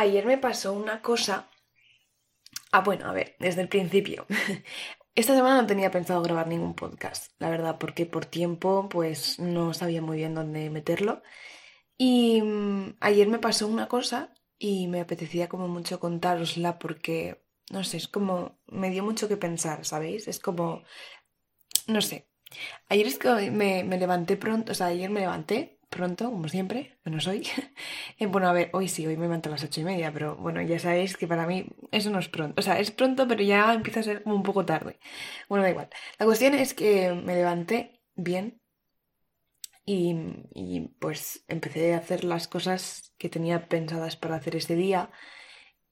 Ayer me pasó una cosa. Ah, bueno, a ver, desde el principio. Esta semana no tenía pensado grabar ningún podcast, la verdad, porque por tiempo pues no sabía muy bien dónde meterlo. Y mm, ayer me pasó una cosa y me apetecía como mucho contárosla porque, no sé, es como, me dio mucho que pensar, ¿sabéis? Es como, no sé. Ayer es que me, me levanté pronto, o sea, ayer me levanté pronto, como siempre, menos hoy. Eh, bueno, a ver, hoy sí, hoy me levanto a las ocho y media, pero bueno, ya sabéis que para mí eso no es pronto. O sea, es pronto, pero ya empieza a ser como un poco tarde. Bueno, da igual. La cuestión es que me levanté bien y, y pues empecé a hacer las cosas que tenía pensadas para hacer ese día.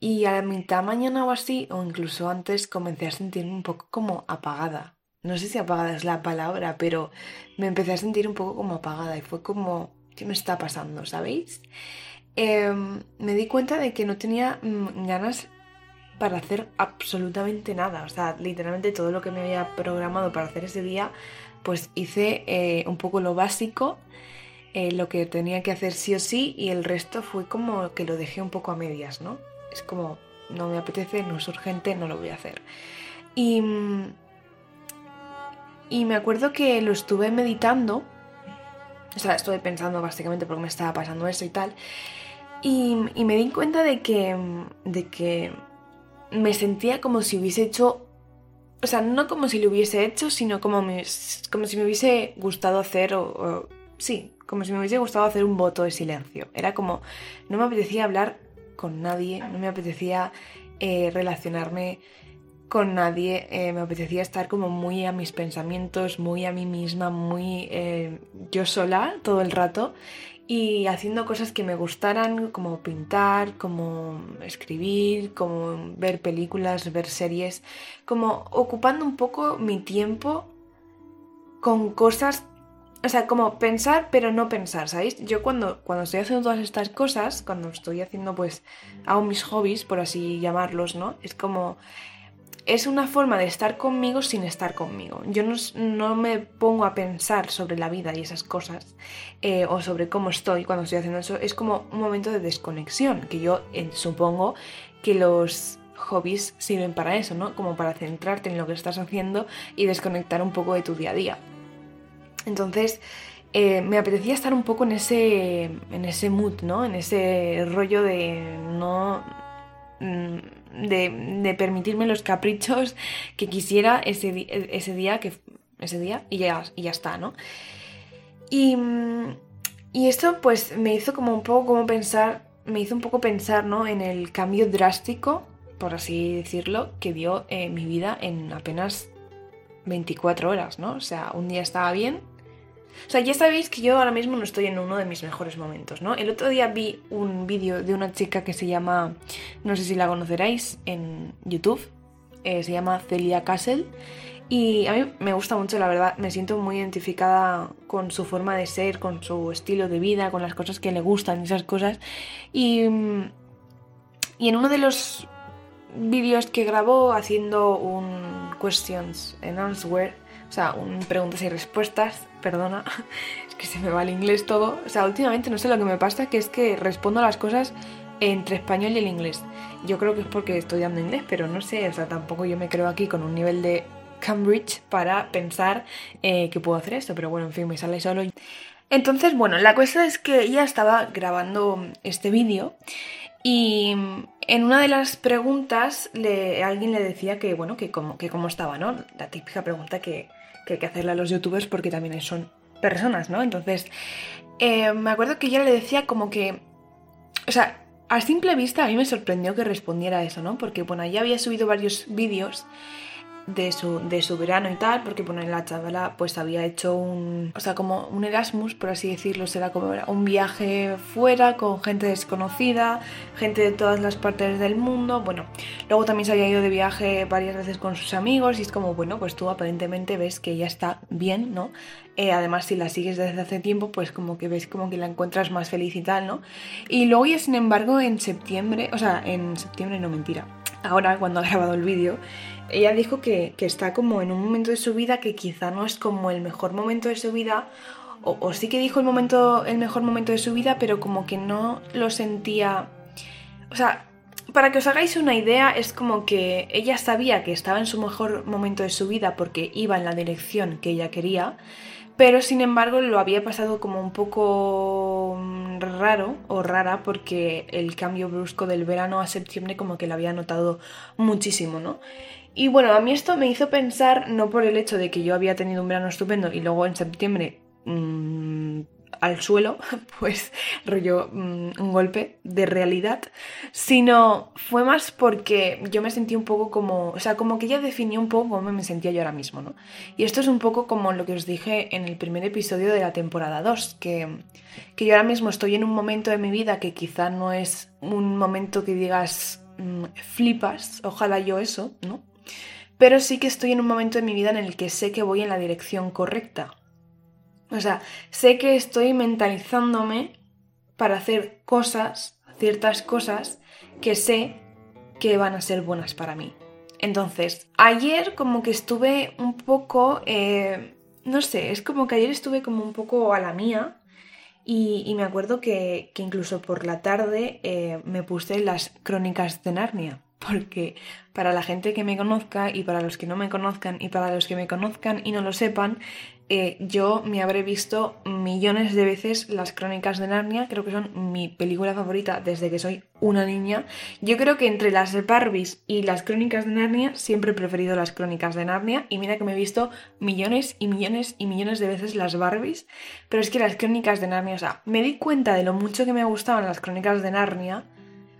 Y a la mitad mañana o así, o incluso antes, comencé a sentirme un poco como apagada no sé si apagada es la palabra, pero me empecé a sentir un poco como apagada y fue como, ¿qué me está pasando? ¿Sabéis? Em, me di cuenta de que no tenía mm, ganas para hacer absolutamente nada. O sea, literalmente todo lo que me había programado para hacer ese día, pues hice eh, un poco lo básico, eh, lo que tenía que hacer sí o sí, y el resto fue como que lo dejé un poco a medias, ¿no? Es como, no me apetece, no es urgente, no lo voy a hacer. Y mm, y me acuerdo que lo estuve meditando, o sea, estuve pensando básicamente por qué me estaba pasando eso y tal, y, me di cuenta de que, de que me sentía como si hubiese hecho, o sea, no como si lo hubiese hecho, sino como, como si me hubiese gustado hacer, o, sí, como si me hubiese gustado hacer un voto de silencio. Era como, no me apetecía hablar con nadie, no me apetecía eh, relacionarme con nadie, eh, me apetecía estar como muy a mis pensamientos, muy a mí misma, muy eh, yo sola todo el rato y haciendo cosas que me gustaran, como pintar, como escribir, como ver películas, ver series, como ocupando un poco mi tiempo con cosas, o sea, como pensar pero no pensar, ¿sabéis? Yo cuando, cuando estoy haciendo todas estas cosas, cuando estoy haciendo pues, hago mis hobbies, por así llamarlos, ¿no? Es como es una forma de estar conmigo sin estar conmigo. Yo no, me pongo a pensar sobre la vida y esas cosas eh, o sobre cómo estoy cuando estoy haciendo eso. Es como un momento de desconexión, que yo eh, supongo que los hobbies sirven para eso, ¿no? Como para centrarte en lo que estás haciendo y desconectar un poco de tu día a día. Entonces, eh, me apetecía estar un poco en ese, en ese mood, ¿no? En ese rollo de no Mm, de, permitirme los caprichos que quisiera ese, ese día, que, ese día y, ya, y ya está, ¿no? Y, y esto pues me hizo como un poco como pensar, me hizo un poco pensar, ¿no? En el cambio drástico, por así decirlo, que dio eh, mi vida en apenas 24 horas, ¿no? O sea, un día estaba bien o sea, ya sabéis que yo ahora mismo no estoy en uno de mis mejores momentos, ¿no? El otro día vi un vídeo de una chica que se llama, no sé si la conoceráis, en YouTube, eh, se llama Celia Castle. Y a mí me gusta mucho, la verdad, me siento muy identificada con su forma de ser, con su estilo de vida, con las cosas que le gustan, esas cosas. Y, y en uno de los vídeos que grabó haciendo un questions and answer, o sea, un preguntas y respuestas, perdona, es que se me va el inglés todo. O sea, últimamente no sé lo que me pasa, que es que respondo las cosas entre español y el inglés. Yo creo que es porque estoy dando inglés, pero no sé, o sea, tampoco yo me creo aquí con un nivel de Cambridge para pensar eh, que puedo hacer esto, pero bueno, en fin, me sale solo. Entonces, bueno, la cuestión es que ella estaba grabando este vídeo y en una de las preguntas alguien le decía que, bueno, que cómo, que cómo estaba, ¿no? La típica pregunta que, que hay que hacerle a los youtubers porque también son personas, ¿no? Entonces, eh, me acuerdo que ella le decía como que, o sea, a simple vista a mí me sorprendió que respondiera eso, ¿no? Porque, bueno, ya había subido varios vídeos de su, de su verano y tal, porque bueno, la chavala pues había hecho un, o sea, como un Erasmus, por así decirlo, será como un viaje fuera con gente desconocida, gente de todas las partes del mundo, bueno, luego también se había ido de viaje varias veces con sus amigos y es como, bueno, pues tú aparentemente ves que ella está bien, ¿no? Eh, además, si la sigues desde hace tiempo, pues como que ves como que la encuentras más feliz y tal, ¿no? Y luego ya, sin embargo, en septiembre, o sea, en septiembre no mentira, ahora cuando ha grabado el vídeo, ella dijo que, está como en un momento de su vida que quizá no es como el mejor momento de su vida, o, sí que dijo el, momento, el mejor momento de su vida, pero como que no lo sentía, O sea, para que os hagáis una idea, es como que ella sabía que estaba en su mejor momento de su vida porque iba en la dirección que ella quería, pero sin embargo lo había pasado como un poco mm, raro o rara porque el cambio brusco del verano a septiembre como que la había notado muchísimo, ¿no? Y bueno, a mí esto me hizo pensar, no por el hecho de que yo había tenido un verano estupendo y luego en septiembre mmm, al suelo, pues rollo mm, un golpe de realidad, sino fue más porque yo me sentí un poco como, o sea, como que ella definió un poco cómo me sentía yo ahora mismo, ¿no? Y esto es un poco como lo que os dije en el primer episodio de la temporada 2, que, que yo ahora mismo estoy en un momento de mi vida que quizá no es un momento que digas mm, flipas, ojalá yo eso, ¿no? Pero sí que estoy en un momento de mi vida en el que sé que voy en la dirección correcta o sea, sé que estoy mentalizándome para hacer cosas, ciertas cosas, que sé que van a ser buenas para mí. Entonces, ayer como que estuve un poco, eh, no sé, es como que ayer estuve como un poco a la mía y, me acuerdo que, incluso por la tarde eh, me puse las crónicas de Narnia porque para la gente que me conozca y para los que no me conozcan y para los que me conozcan y no lo sepan, eh, yo me habré visto millones de veces las crónicas de Narnia, creo que son mi película favorita desde que soy una niña. Yo creo que entre las Barbies y las crónicas de Narnia siempre he preferido las crónicas de Narnia y mira que me he visto millones y millones y millones de veces las Barbies, pero es que las crónicas de Narnia, o sea, me di cuenta de lo mucho que me gustaban las crónicas de Narnia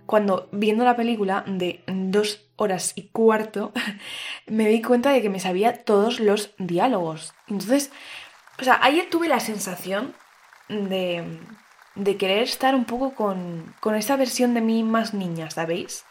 cuando viendo la película de dos horas y cuarto, me di cuenta de que me sabía todos los diálogos. Entonces, o sea, ayer tuve la sensación de, de querer estar un poco con, con esa versión de mí más niña, ¿sabéis?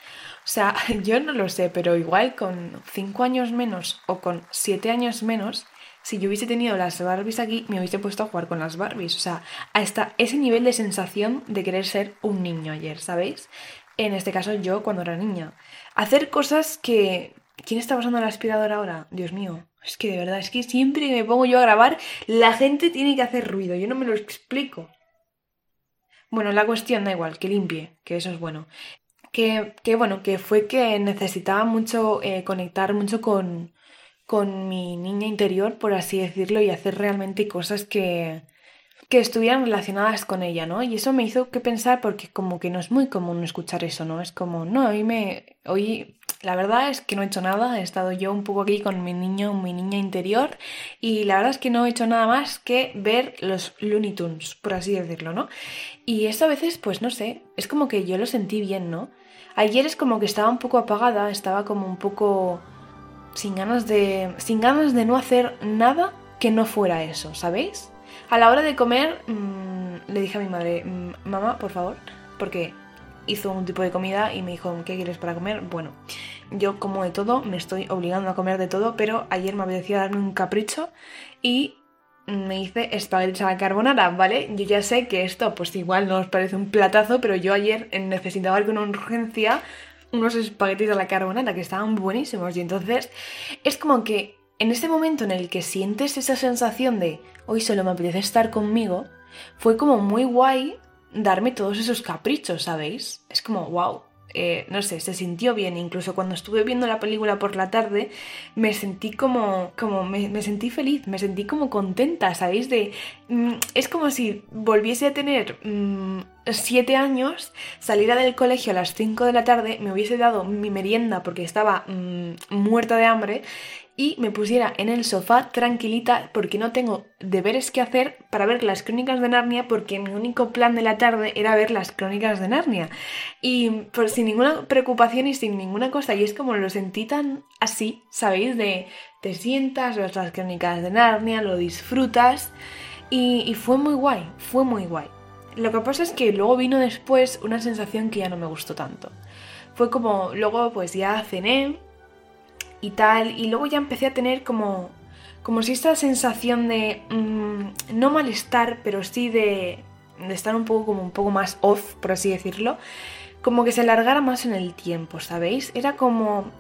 O sea, yo no lo sé, pero igual con cinco años menos o con siete años menos, si yo hubiese tenido las Barbies aquí, me hubiese puesto a jugar con las Barbies. O sea, hasta ese nivel de sensación de querer ser un niño ayer, ¿sabéis? En este caso yo cuando era niña. Hacer cosas que... ¿Quién está pasando la aspiradora ahora? Dios mío. Es que de verdad, es que siempre que me pongo yo a grabar, la gente tiene que hacer ruido. Yo no me lo explico. Bueno, la cuestión da igual, que limpie, que eso es bueno. Que, que bueno, que fue que necesitaba mucho eh, conectar mucho con, con mi niña interior, por así decirlo, y hacer realmente cosas que, que estuvieran relacionadas con ella, ¿no? Y eso me hizo que pensar porque como que no es muy común escuchar eso, ¿no? Es como, no, hoy me... Hoy la verdad es que no he hecho nada, he estado yo un poco aquí con mi niño, mi niña interior y la verdad es que no he hecho nada más que ver los Looney Tunes, por así decirlo, ¿no? Y esto a veces, pues no sé, es como que yo lo sentí bien, ¿no? Ayer es como que estaba un poco apagada, estaba como un poco sin ganas de sin ganas de no hacer nada que no fuera eso, ¿sabéis? A la hora de comer, mmm, le dije a mi madre, mm, mamá, por favor, porque hizo un tipo de comida y me dijo, ¿qué quieres para comer? Bueno, yo como de todo, me estoy obligando a comer de todo, pero ayer me apetecía darme un capricho y me hice espaguetis a la carbonara, ¿vale? Yo ya sé que esto pues igual no os parece un platazo, pero yo ayer necesitaba con urgencia unos espaguetis a la carbonara que estaban buenísimos y entonces es como que en ese momento en el que sientes esa sensación de hoy solo me apetece estar conmigo, fue como muy guay darme todos esos caprichos, ¿sabéis? Es como, wow, eh, no sé, se sintió bien. Incluso cuando estuve viendo la película por la tarde, me sentí como, como me, sentí feliz, me sentí como contenta, ¿sabéis? De, mm, es como si volviese a tener mm, siete años, saliera del colegio a las 5 de la tarde, me hubiese dado mi merienda porque estaba mm, muerta de hambre y me pusiera en el sofá tranquilita porque no tengo deberes que hacer para ver las crónicas de Narnia porque mi único plan de la tarde era ver las crónicas de Narnia. Y pues, sin ninguna preocupación y sin ninguna cosa. Y es como lo sentí tan así, ¿sabéis? De te sientas, ves las crónicas de Narnia, lo disfrutas. Y, y fue muy guay, fue muy guay. Lo que pasa es que luego vino después una sensación que ya no me gustó tanto. Fue como, luego pues ya cené, y tal. Y luego ya empecé a tener como, como si esta sensación de, mm, no malestar, pero sí de, de estar un poco como un poco más off, por así decirlo, como que se alargara más en el tiempo, ¿sabéis? Era como...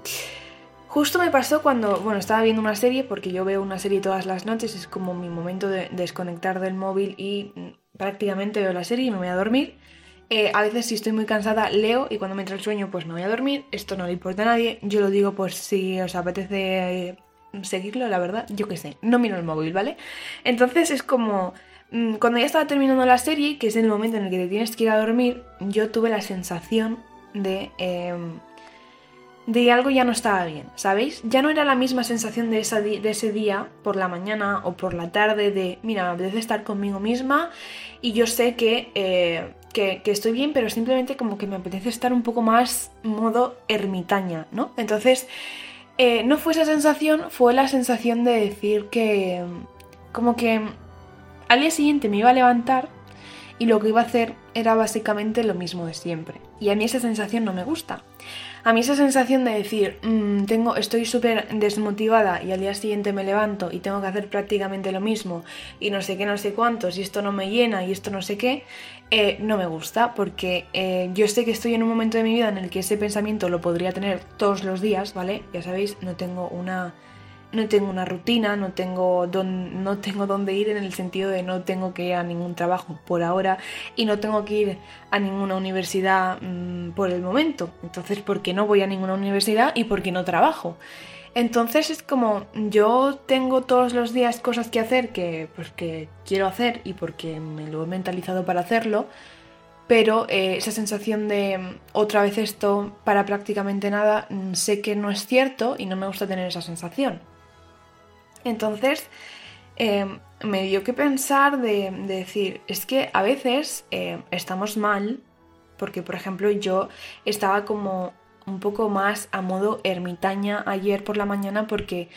Justo me pasó cuando, bueno, estaba viendo una serie, porque yo veo una serie todas las noches, es como mi momento de desconectar del móvil y mm, prácticamente veo la serie y me voy a dormir. Eh, a veces si estoy muy cansada leo y cuando me entra el sueño pues me voy a dormir. Esto no le importa a nadie. Yo lo digo por si os apetece seguirlo, la verdad. Yo qué sé, no miro el móvil, ¿vale? Entonces es como... Mm, cuando ya estaba terminando la serie, que es el momento en el que te tienes que ir a dormir, yo tuve la sensación de... Em, de algo ya no estaba bien, ¿sabéis? Ya no era la misma sensación de, de, ese día por la mañana o por la tarde de, mira, me apetece estar conmigo misma y yo sé que, eh, que, estoy bien, pero simplemente como que me apetece estar un poco más modo ermitaña, ¿no? Entonces, eh, no fue esa sensación, fue la sensación de decir que, como que al día siguiente me iba a levantar y lo que iba a hacer era básicamente lo mismo de siempre. Y a mí esa sensación no me gusta. A mí esa sensación de decir, mm, tengo, estoy súper desmotivada y al día siguiente me levanto y tengo que hacer prácticamente lo mismo y no sé qué, no sé cuántos y esto no me llena y esto no sé qué, eh, no me gusta porque eh, yo sé que estoy en un momento de mi vida en el que ese pensamiento lo podría tener todos los días, ¿vale? Ya sabéis, no tengo una no tengo una rutina, no tengo, no tengo dónde ir en el sentido de no tengo que ir a ningún trabajo por ahora y no tengo que ir a ninguna universidad mm, por el momento. Entonces, ¿por qué no voy a ninguna universidad y por qué no trabajo? Entonces es como yo tengo todos los días cosas que hacer que, pues, quiero hacer y porque me lo he mentalizado para hacerlo, pero eh, esa sensación de mm, otra vez esto para prácticamente nada, mm, sé que no es cierto y no me gusta tener esa sensación. Entonces, em, me dio que pensar de, decir, es que a veces em, estamos mal, porque por ejemplo yo estaba como un poco más a modo ermitaña ayer por la mañana porque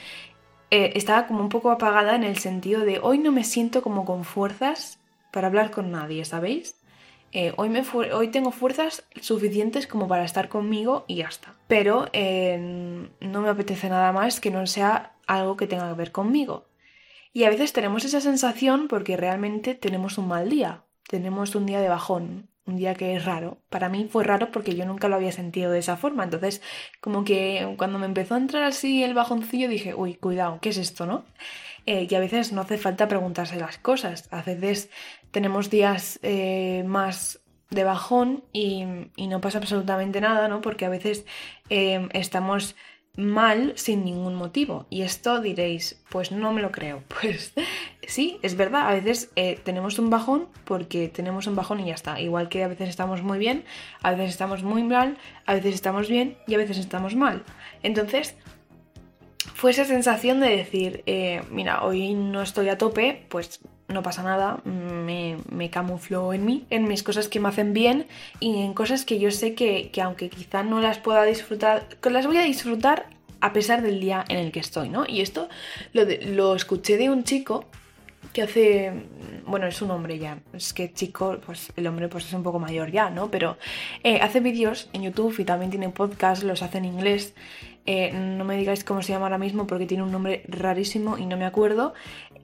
eh, estaba como un poco apagada en el sentido de hoy no me siento como con fuerzas para hablar con nadie, ¿sabéis? Eh, hoy, tengo fuerzas suficientes como para estar conmigo y ya está. Pero em, no me apetece nada más que no sea algo que tenga que ver conmigo. Y a veces tenemos esa sensación porque realmente tenemos un mal día, tenemos un día de bajón, un día que es raro. Para mí fue raro porque yo nunca lo había sentido de esa forma. Entonces, como que cuando me empezó a entrar así el bajoncillo, dije, uy, cuidado, ¿qué es esto, no? Eh, y a veces no hace falta preguntarse las cosas. A veces tenemos días eh, más de bajón y, no pasa absolutamente nada, ¿no? Porque a veces eh, estamos mal sin ningún motivo. Y esto diréis, pues no me lo creo. Pues sí, es verdad, a veces eh, tenemos un bajón porque tenemos un bajón y ya está. Igual que a veces estamos muy bien, a veces estamos muy mal, a veces estamos bien y a veces estamos mal. Entonces, fue esa sensación de decir, eh, mira, hoy no estoy a tope, pues no pasa nada, me, me, camuflo en mí, en mis cosas que me hacen bien y en cosas que yo sé que, aunque quizá no las pueda disfrutar, que las voy a disfrutar a pesar del día en el que estoy, ¿no? Y esto lo, lo escuché de un chico que hace, bueno, es un hombre ya, es que chico, pues el hombre pues es un poco mayor ya, ¿no? Pero eh, hace vídeos en YouTube y también tiene podcast, los hace en inglés. Eh, no me digáis cómo se llama ahora mismo porque tiene un nombre rarísimo y no me acuerdo.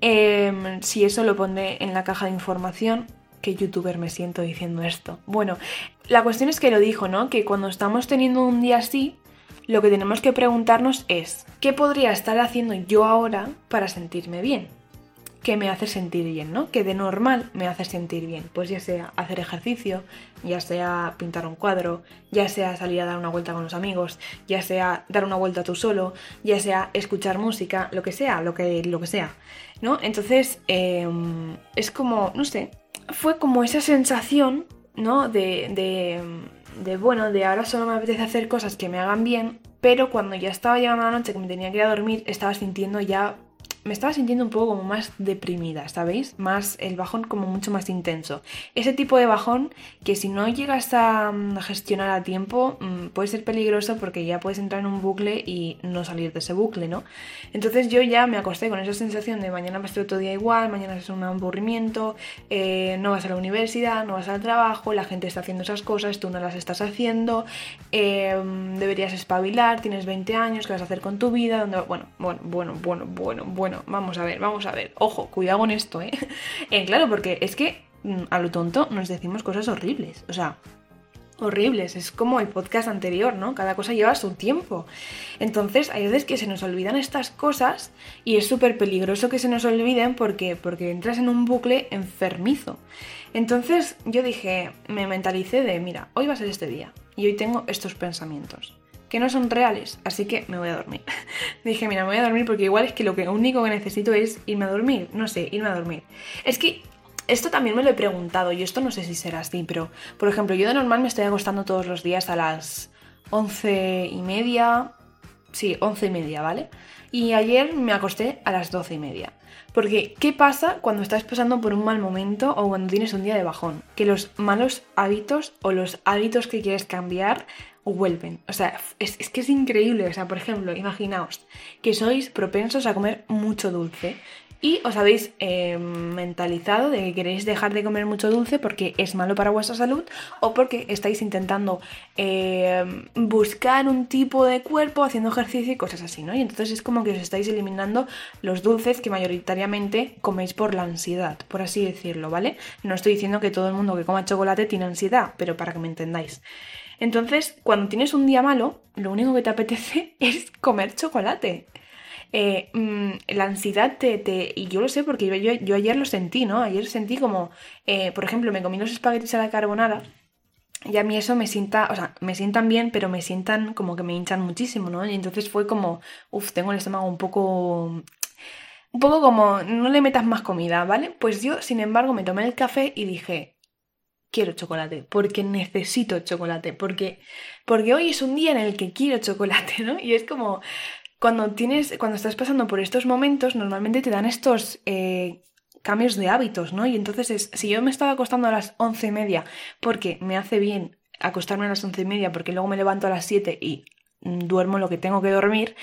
Em, si eso lo pondré en la caja de información. ¿Qué youtuber me siento diciendo esto? Bueno, la cuestión es que lo dijo, ¿no? Que cuando estamos teniendo un día así, lo que tenemos que preguntarnos es, ¿qué podría estar haciendo yo ahora para sentirme bien? Que me hace sentir bien, ¿no? Que de normal me hace sentir bien. Pues ya sea hacer ejercicio, ya sea pintar un cuadro, ya sea salir a dar una vuelta con los amigos, ya sea dar una vuelta tú solo, ya sea escuchar música, lo que sea, lo que, lo que sea, ¿no? Entonces, em, es como, no sé, fue como esa sensación, ¿no? De, de, de, bueno, de ahora solo me apetece hacer cosas que me hagan bien, pero cuando ya estaba llegando la noche que me tenía que ir a dormir, estaba sintiendo ya me estaba sintiendo un poco como más deprimida, ¿sabéis? Más el bajón como mucho más intenso. Ese tipo de bajón que si no llegas a, mm, gestionar a tiempo mm, puede ser peligroso porque ya puedes entrar en un bucle y no salir de ese bucle, ¿no? Entonces yo ya me acosté con esa sensación de mañana va a estar todo día igual, mañana es un aburrimiento, eh, no vas a la universidad, no vas al trabajo, la gente está haciendo esas cosas, tú no las estás haciendo, eh, deberías espabilar, tienes 20 años, ¿qué vas a hacer con tu vida? Bueno, bueno, bueno, bueno, bueno, bueno vamos a ver, vamos a ver. Ojo, cuidado con esto, ¿eh? eh claro, porque es que mm, a lo tonto nos decimos cosas horribles. O sea, horribles. Es como el podcast anterior, ¿no? Cada cosa lleva su tiempo. Entonces, hay veces que se nos olvidan estas cosas y es súper peligroso que se nos olviden porque, porque entras en un bucle enfermizo. Entonces, yo dije, me mentalicé de, mira, hoy va a ser este día y hoy tengo estos pensamientos que no son reales, así que me voy a dormir. dije, mira, me voy a dormir porque igual es que lo único que necesito es irme a dormir, no sé, irme a dormir. Es que esto también me lo he preguntado y esto no sé si será así, pero por ejemplo, yo de normal me estoy acostando todos los días a las once y media, sí, once y media, ¿vale? Y ayer me acosté a las doce y media. Porque, ¿qué pasa cuando estás pasando por un mal momento o cuando tienes un día de bajón? Que los malos hábitos o los hábitos que quieres cambiar vuelven. O sea, es, es, que es increíble. O sea, por ejemplo, imaginaos que sois propensos a comer mucho dulce y os habéis eh, mentalizado de que queréis dejar de comer mucho dulce porque es malo para vuestra salud o porque estáis intentando eh, buscar un tipo de cuerpo haciendo ejercicio y cosas así, ¿no? Y entonces es como que os estáis eliminando los dulces que mayoritariamente coméis por la ansiedad, por así decirlo, ¿vale? No estoy diciendo que todo el mundo que coma chocolate tiene ansiedad, pero para que me entendáis. Entonces, cuando tienes un día malo, lo único que te apetece es comer chocolate. Eh, mm, la ansiedad te, Y yo lo sé porque yo, ayer lo sentí, ¿no? Ayer sentí como, eh, por ejemplo, me comí los espaguetis a la carbonara y a mí eso me sienta, o sea, me sientan bien, pero me sientan como que me hinchan muchísimo, ¿no? Y entonces fue como, uff, tengo el estómago un poco... Un poco como, no le metas más comida, ¿vale? Pues yo, sin embargo, me tomé el café y dije, quiero chocolate, porque necesito chocolate, porque, porque hoy es un día en el que quiero chocolate, ¿no? Y es como, cuando tienes, cuando estás pasando por estos momentos, normalmente te dan estos eh, cambios de hábitos, ¿no? Y entonces es, si yo me estaba acostando a las once y media porque me hace bien acostarme a las once y media porque luego me levanto a las siete y duermo lo que tengo que dormir,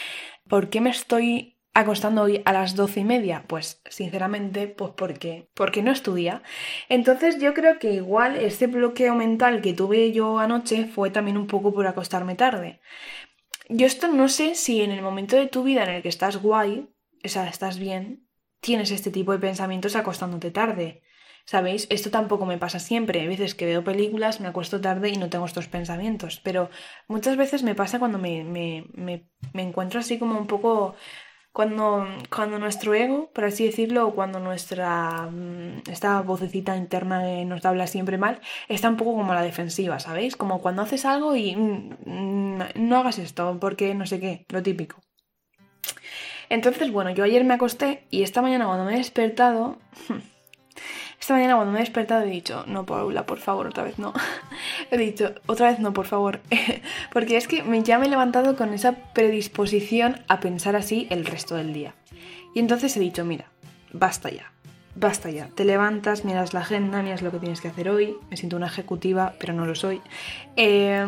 ¿por qué me estoy acostando hoy a las doce y media? Pues sinceramente, pues porque, porque no estudia. Entonces yo creo que igual ese bloqueo mental que tuve yo anoche fue también un poco por acostarme tarde. Yo esto no sé si en el momento de tu vida en el que estás guay, o sea, estás bien, tienes este tipo de pensamientos acostándote tarde. ¿Sabéis? Esto tampoco me pasa siempre. Hay veces que veo películas, me acuesto tarde y no tengo estos pensamientos. Pero muchas veces me pasa cuando me, me, me encuentro así como un poco cuando, cuando nuestro ego, por así decirlo, o cuando nuestra mm, esta vocecita interna que nos habla siempre mal, está un poco como la defensiva, ¿sabéis? Como cuando haces algo y mm, no hagas esto, porque no sé qué, lo típico. Entonces, bueno, yo ayer me acosté y esta mañana cuando me he despertado, Esta mañana cuando me he despertado he dicho, no, Paula, por favor, otra vez no. he dicho, otra vez no, por favor. Porque es que ya me he levantado con esa predisposición a pensar así el resto del día. Y entonces he dicho, mira, basta ya. Basta ya, te levantas, miras la agenda, miras lo que tienes que hacer hoy. Me siento una ejecutiva, pero no lo soy. Eh,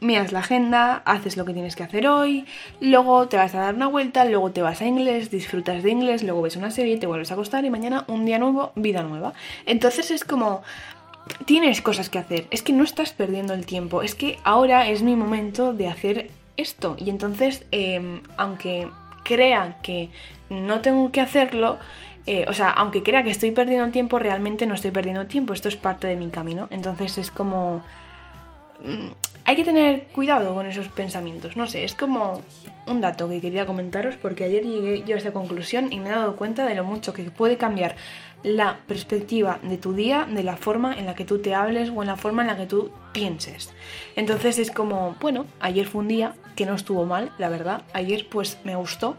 miras la agenda, haces lo que tienes que hacer hoy, luego te vas a dar una vuelta, luego te vas a inglés, disfrutas de inglés, luego ves una serie, te vuelves a acostar y mañana un día nuevo, vida nueva. Entonces es como, tienes cosas que hacer, es que no estás perdiendo el tiempo, es que ahora es mi momento de hacer esto. Y entonces, em, aunque crea que no tengo que hacerlo, eh, o sea, aunque crea que estoy perdiendo tiempo, realmente no estoy perdiendo tiempo, esto es parte de mi camino. Entonces es como Mm, hay que tener cuidado con esos pensamientos. No sé, es como un dato que quería comentaros porque ayer llegué yo a esta conclusión y me he dado cuenta de lo mucho que puede cambiar la perspectiva de tu día, de la forma en la que tú te hables o en la forma en la que tú pienses. Entonces es como, bueno, ayer fue un día que no estuvo mal, la verdad. Ayer pues me gustó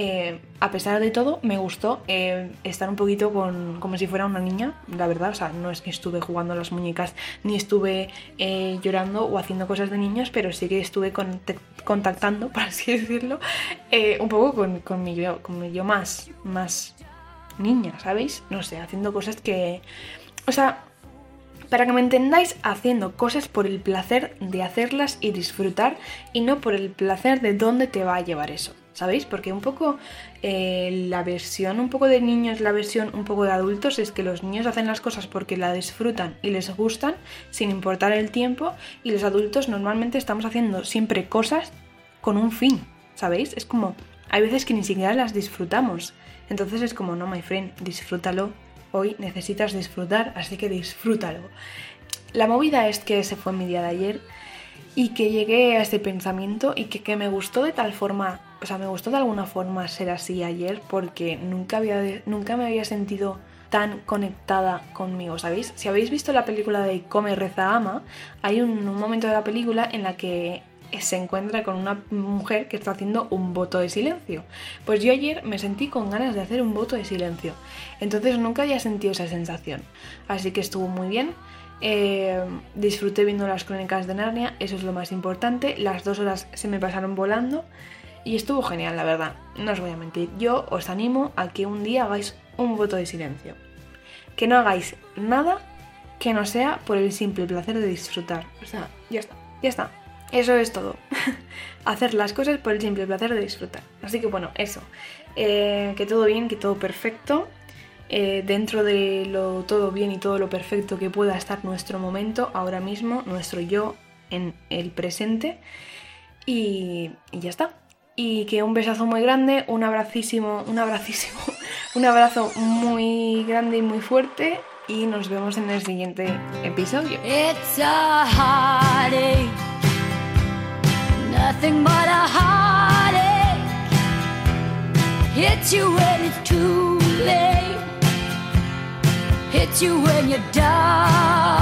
eh, a pesar de todo, me gustó eh, estar un poquito con, como si fuera una niña, la verdad. O sea, no es que estuve jugando las muñecas ni estuve eh, llorando o haciendo cosas de niños, pero sí que estuve contactando, por así decirlo, un poco con, mi yo, con mi yo más, más niña, ¿sabéis? No sé, haciendo cosas que. O sea, para que me entendáis, haciendo cosas por el placer de hacerlas y disfrutar y no por el placer de dónde te va a llevar eso. ¿Sabéis? Porque un poco eh, la versión un poco de niños, la versión un poco de adultos es que los niños hacen las cosas porque la disfrutan y les gustan sin importar el tiempo y los adultos normalmente estamos haciendo siempre cosas con un fin, ¿sabéis? Es como, hay veces que ni siquiera las disfrutamos. Entonces es como, no, my friend, disfrútalo. Hoy necesitas disfrutar, así que disfrútalo. La movida es que ese fue mi día de ayer y que llegué a este pensamiento y que, que me gustó de tal forma, o sea, me gustó de alguna forma ser así ayer porque nunca, había, nunca me había sentido tan conectada conmigo, ¿sabéis? Si habéis visto la película de Come, Reza, Ama, hay un, momento de la película en la que se encuentra con una mujer que está haciendo un voto de silencio. Pues yo ayer me sentí con ganas de hacer un voto de silencio. Entonces nunca había sentido esa sensación. Así que estuvo muy bien. Eh, disfruté viendo las crónicas de Narnia, eso es lo más importante. Las dos horas se me pasaron volando y estuvo genial, la verdad. No os voy a mentir. Yo os animo a que un día hagáis un voto de silencio. Que no hagáis nada que no sea por el simple placer de disfrutar. O sea, ya está, ya está. Eso es todo. Hacer las cosas por el simple placer de disfrutar. Así que bueno, eso. Eh, que todo bien, que todo perfecto. Eh, dentro de lo todo bien y todo lo perfecto que pueda estar nuestro momento, ahora mismo, nuestro yo en el presente. Y, y ya está. Y que un besazo muy grande, un abracísimo, un abracísimo, un abrazo muy grande y muy fuerte. Y nos vemos en el siguiente episodio. It's a heartache, nothing but a heartache. Hits you when it's too late, hits you when you're down.